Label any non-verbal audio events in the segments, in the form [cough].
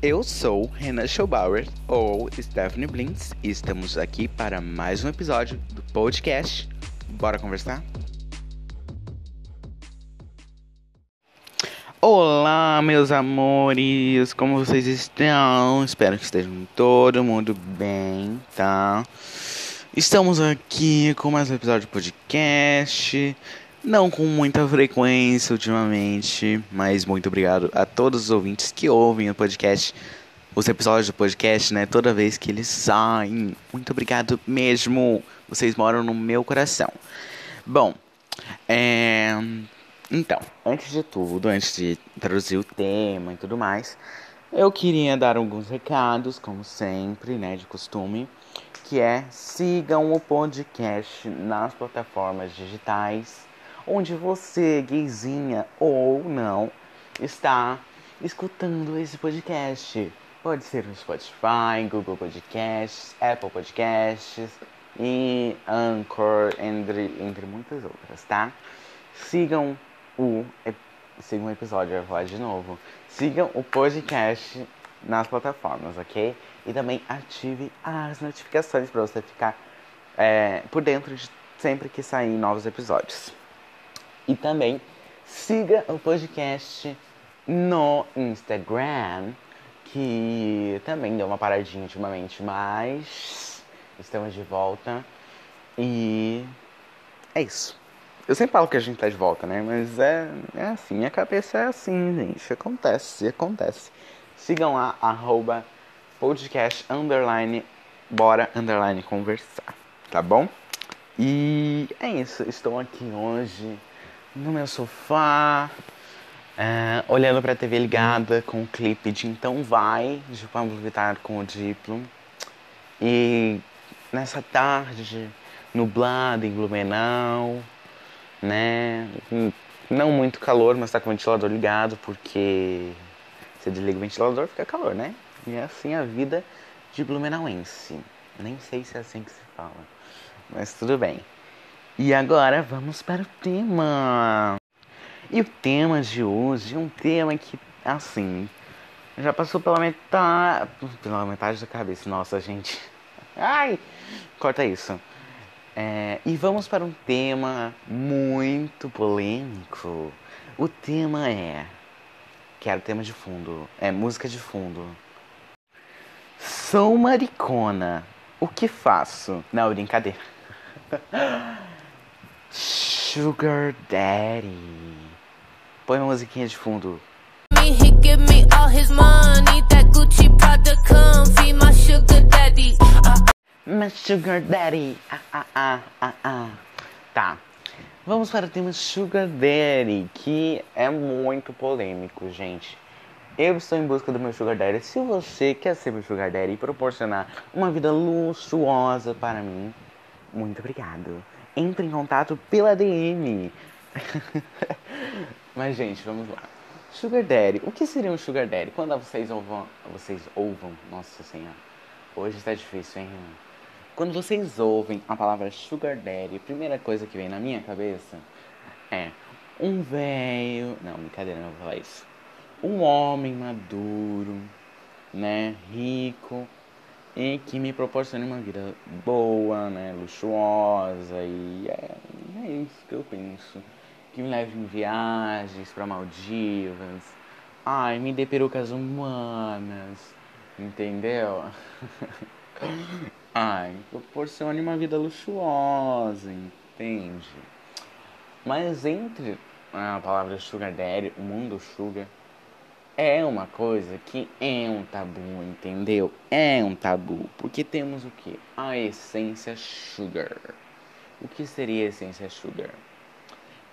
Eu sou Renan Schobauer, ou Stephanie Blintz, e estamos aqui para mais um episódio do podcast. Bora conversar? Olá, meus amores, como vocês estão? Espero que estejam todo mundo bem, tá? Estamos aqui com mais um episódio de podcast. Não com muita frequência ultimamente, mas muito obrigado a todos os ouvintes que ouvem o podcast, os episódios do podcast, né? Toda vez que eles saem. Muito obrigado mesmo. Vocês moram no meu coração. Bom, é. Então, antes de tudo, antes de introduzir o tema e tudo mais, eu queria dar alguns recados, como sempre, né, de costume, que é sigam o podcast nas plataformas digitais onde você, gayzinha ou não, está escutando esse podcast. Pode ser no Spotify, Google Podcasts, Apple Podcasts e Anchor, entre, entre muitas outras, tá? Sigam o, sigam o episódio, eu vou falar de novo. Sigam o podcast nas plataformas, ok? E também ative as notificações para você ficar é, por dentro de sempre que sair novos episódios. E também siga o podcast no Instagram, que também deu uma paradinha ultimamente, mas estamos de volta. E é isso. Eu sempre falo que a gente tá de volta, né? Mas é, é assim, minha cabeça é assim, gente. Acontece, acontece. Sigam lá, arroba podcast underline, bora underline conversar, tá bom? E é isso, estou aqui hoje no meu sofá, é, olhando para a TV ligada com o clipe de Então Vai, de Pablo Vittar com o Diplo. E nessa tarde nublada em Blumenau, né? Não muito calor, mas tá com o ventilador ligado, porque você desliga o ventilador fica calor, né? E é assim a vida de Blumenauense. Nem sei se é assim que se fala, mas tudo bem. E agora vamos para o tema. E o tema de hoje é um tema que, assim, já passou pela metade. Pela metade da cabeça. Nossa, gente. Ai! Corta isso. É, e vamos para um tema muito polêmico. O tema é. Quero tema de fundo. É música de fundo. Sou maricona. O que faço? Não, brincadeira. [laughs] Sugar Daddy. Põe uma musiquinha de fundo. My Sugar Daddy. Ah, ah, ah, ah, ah. Tá. Vamos para o tema Sugar Daddy, que é muito polêmico, gente. Eu estou em busca do meu Sugar Daddy. Se você quer ser meu Sugar Daddy e proporcionar uma vida luxuosa para mim, muito obrigado entre em contato pela DM. [laughs] Mas, gente, vamos lá. Sugar Daddy. O que seria um Sugar Daddy? Quando vocês ouvam... Vocês ouvam... Nossa Senhora. Hoje está difícil, hein? Quando vocês ouvem a palavra Sugar Daddy, a primeira coisa que vem na minha cabeça é um velho... Não, brincadeira, não vou falar isso. Um homem maduro, né? Rico e que me proporcione uma vida boa, né, luxuosa e é, é isso que eu penso. Que me leve em viagens para Maldivas. Ai, me dê perucas humanas, entendeu? [laughs] Ai, proporcione uma vida luxuosa, entende? Mas entre a palavra sugar daddy, o mundo sugar, é uma coisa que é um tabu, entendeu? É um tabu, porque temos o que? A essência sugar. O que seria a essência sugar?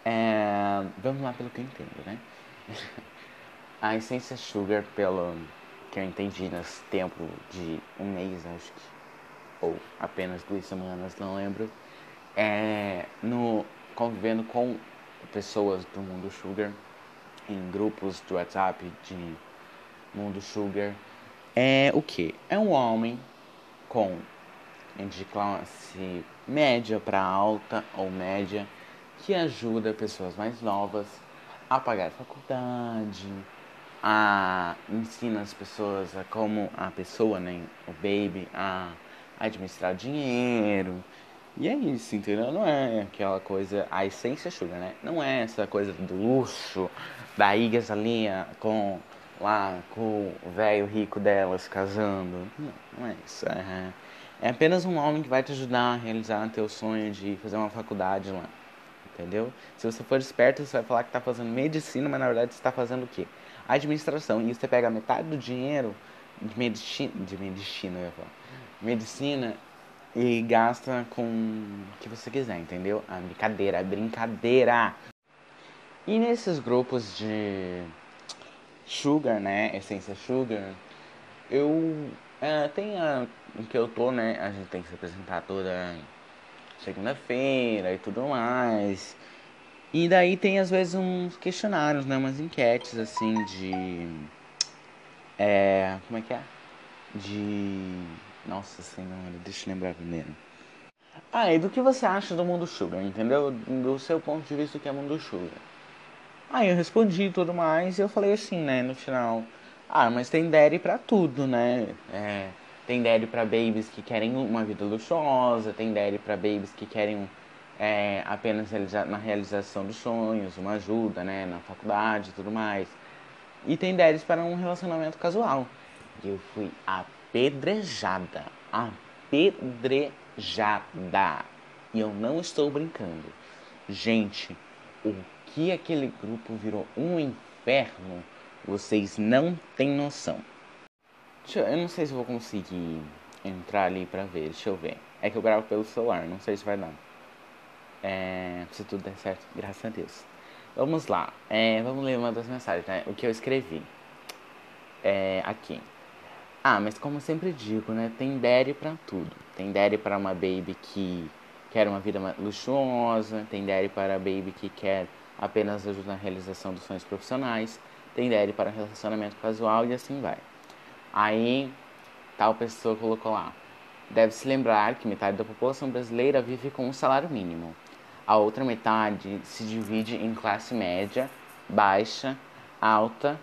É... Vamos lá pelo que eu entendo, né? [laughs] a essência sugar, pelo que eu entendi nesse tempo de um mês, acho que, ou apenas duas semanas, não lembro, é no convivendo com pessoas do mundo sugar em grupos de WhatsApp de Mundo Sugar é o que? É um homem com de classe média para alta ou média que ajuda pessoas mais novas a pagar faculdade, a ensina as pessoas a como a pessoa, né, o baby, a administrar dinheiro. E é isso, entendeu? Não é aquela coisa, a essência sugar, né? Não é essa coisa do luxo, da igasalinha com lá com o velho rico delas casando. Não, não é isso. É, é apenas um homem que vai te ajudar a realizar teu sonho de fazer uma faculdade lá. Entendeu? Se você for esperto, você vai falar que está fazendo medicina, mas na verdade você está fazendo o quê? Administração. E você pega metade do dinheiro de medicina, de medicina, eu ia falar, medicina e gasta com o que você quiser, entendeu? A brincadeira, a brincadeira. E nesses grupos de sugar, né, essência sugar, eu é, tem a, que eu tô, né, a gente tem que se apresentar toda segunda-feira e tudo mais. E daí tem às vezes uns questionários, né? Umas enquetes assim de. É. Como é que é? De. Nossa senhora, deixa eu lembrar primeiro. Ah, e do que você acha do mundo sugar, entendeu? Do seu ponto de vista, o que é mundo sugar. Aí eu respondi e tudo mais, e eu falei assim, né, no final. Ah, mas tem daddy pra tudo, né? É tem daddy para babies que querem uma vida luxuosa, tem daddy para babies que querem é, apenas na realização dos sonhos, uma ajuda, né, na faculdade e tudo mais. E tem daddies para um relacionamento casual. E eu fui apedrejada, apedrejada. E eu não estou brincando. Gente, o que aquele grupo virou um inferno, vocês não têm noção. Eu, eu não sei se vou conseguir entrar ali pra ver, deixa eu ver. É que eu gravo pelo celular, não sei se vai dar. É, se tudo der certo, graças a Deus. Vamos lá, é, vamos ler uma das mensagens, né? O que eu escrevi. É, aqui. Ah, mas como sempre digo, né? Tem daddy pra tudo. Tem daddy para uma baby que quer uma vida luxuosa. Tem daddy para a baby que quer apenas ajuda na realização dos sonhos profissionais. Tem daddy para relacionamento casual e assim vai. Aí, tal pessoa colocou lá. Deve-se lembrar que metade da população brasileira vive com um salário mínimo. A outra metade se divide em classe média, baixa, alta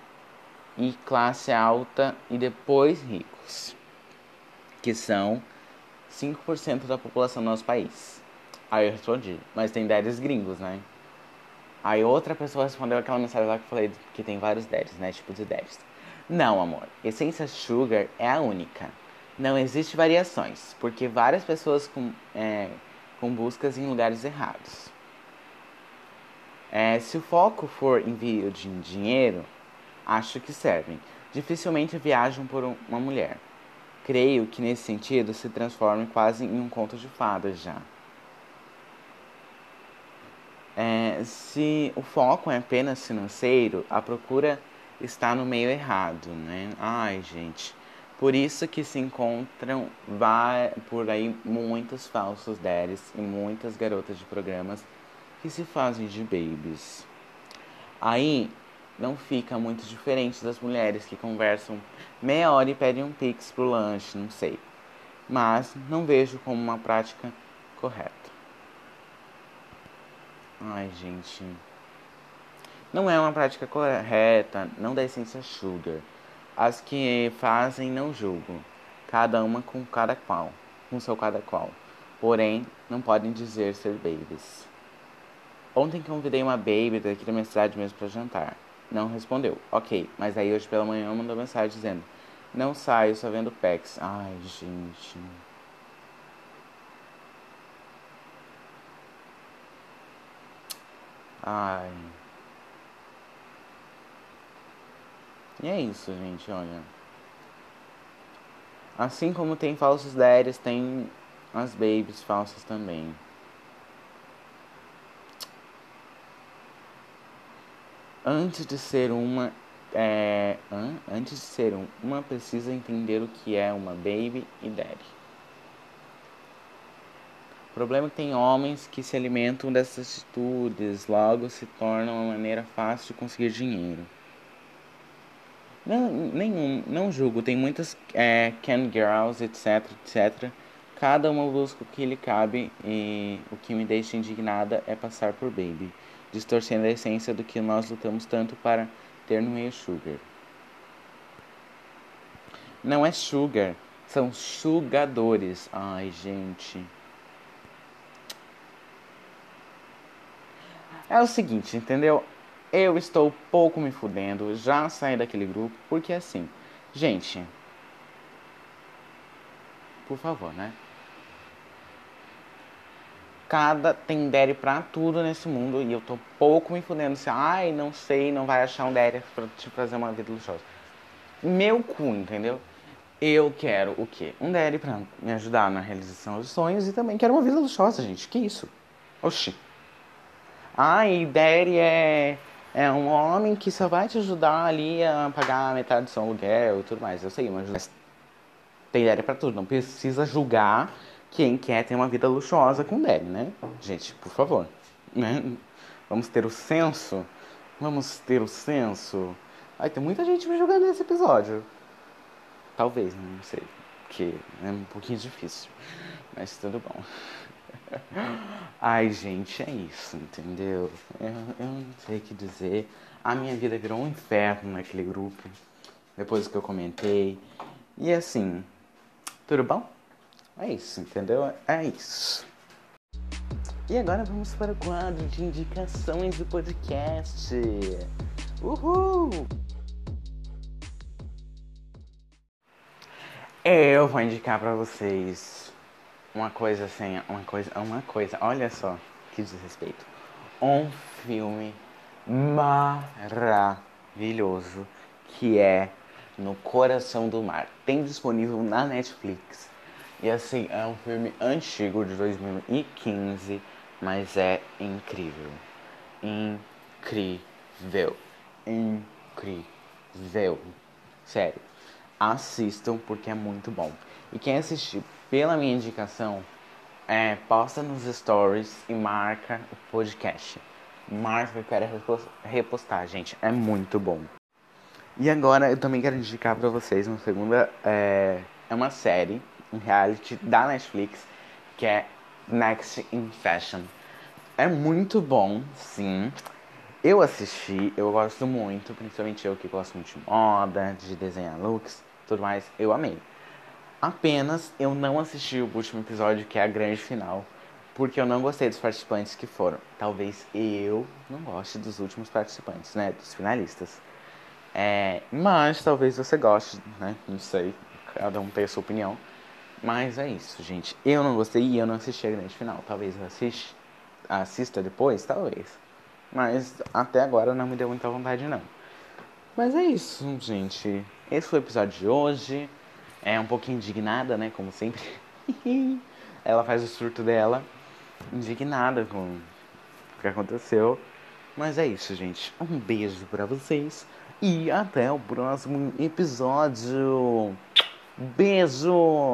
e classe alta e depois ricos, que são 5% da população do nosso país. Aí eu respondi, mas tem 10 gringos, né? Aí outra pessoa respondeu aquela mensagem lá que eu falei que tem vários 10, né? Tipo de 10. Não, amor. Essência Sugar é a única. Não existe variações, porque várias pessoas com, é, com buscas em lugares errados. É, se o foco for envio de dinheiro, acho que servem. Dificilmente viajam por uma mulher. Creio que nesse sentido se transforma quase em um conto de fadas já. É, se o foco é apenas financeiro, a procura está no meio errado, né? Ai, gente. Por isso que se encontram por aí muitos falsos daddies e muitas garotas de programas que se fazem de babies. Aí não fica muito diferente das mulheres que conversam meia hora e pedem um pix pro lanche, não sei. Mas não vejo como uma prática correta. Ai, gente. Não é uma prática correta, não da essência sugar. As que fazem não julgo, cada uma com cada qual, com seu cada qual. Porém, não podem dizer ser babies. Ontem convidei uma baby daqui da minha cidade mesmo para jantar. Não respondeu. Ok, mas aí hoje pela manhã mandou mensagem dizendo: Não saio, só vendo pecs. Ai, gente. Ai. E é isso, gente, olha. Assim como tem falsos daddies, tem as babies falsas também. Antes de ser uma. É, antes de ser uma, precisa entender o que é uma baby e daddy. O problema é que tem homens que se alimentam dessas atitudes, logo se torna uma maneira fácil de conseguir dinheiro. Não, nenhum, não julgo. Tem muitas é, can girls, etc, etc. Cada uma busca o que lhe cabe e o que me deixa indignada é passar por baby, distorcendo a essência do que nós lutamos tanto para ter no meio sugar. Não é sugar, são sugadores. Ai, gente. É o seguinte, entendeu? Eu estou pouco me fudendo, já saí daquele grupo, porque assim, gente, por favor, né? Cada tem pra tudo nesse mundo e eu tô pouco me fudendo. Se, ai, não sei, não vai achar um Daddy pra te fazer uma vida luxuosa. Meu cu, entendeu? Eu quero o quê? Um Daddy pra me ajudar na realização dos sonhos e também quero uma vida luxuosa, gente. Que isso? Oxi. Ai, Daddy é, é um homem que só vai te ajudar ali a pagar metade do seu aluguel e tudo mais. Eu sei, mas tem Daddy pra tudo. Não precisa julgar quem quer ter uma vida luxuosa com Daddy, né? Gente, por favor. Né? Vamos ter o senso. Vamos ter o senso. Ai, tem muita gente me jogando nesse episódio. Talvez, não sei. Porque é um pouquinho difícil. Mas tudo bom. [laughs] Ai, gente, é isso, entendeu? Eu, eu não sei o que dizer. A minha vida virou um inferno naquele grupo. Depois que eu comentei. E assim, tudo bom? É isso, entendeu? É isso. E agora vamos para o quadro de indicações do podcast. Uhul! Eu vou indicar para vocês uma coisa assim, uma coisa, uma coisa, olha só que desrespeito. Um filme maravilhoso que é No Coração do Mar. Tem disponível na Netflix. E assim, é um filme antigo de 2015, mas é incrível. Incrível. Incrível. Sério. Assistam porque é muito bom. E quem assistir pela minha indicação, é, posta nos stories e marca o podcast. Marca que quero repostar, gente. É muito bom. E agora eu também quero indicar para vocês uma segunda. É, é uma série um reality da Netflix que é Next in Fashion. É muito bom, sim. Eu assisti, eu gosto muito, principalmente eu que gosto muito de moda, de desenhar looks, tudo mais, eu amei. Apenas eu não assisti o último episódio, que é a grande final, porque eu não gostei dos participantes que foram. Talvez eu não goste dos últimos participantes, né, dos finalistas. É, mas talvez você goste, né, não sei, cada um tem a sua opinião. Mas é isso, gente. Eu não gostei e eu não assisti a grande final. Talvez eu assiste, assista depois, talvez. Mas até agora não me deu muita vontade, não. Mas é isso, gente. Esse foi o episódio de hoje. É um pouquinho indignada, né? Como sempre. [laughs] Ela faz o surto dela. Indignada com o que aconteceu. Mas é isso, gente. Um beijo para vocês. E até o próximo episódio. Beijo!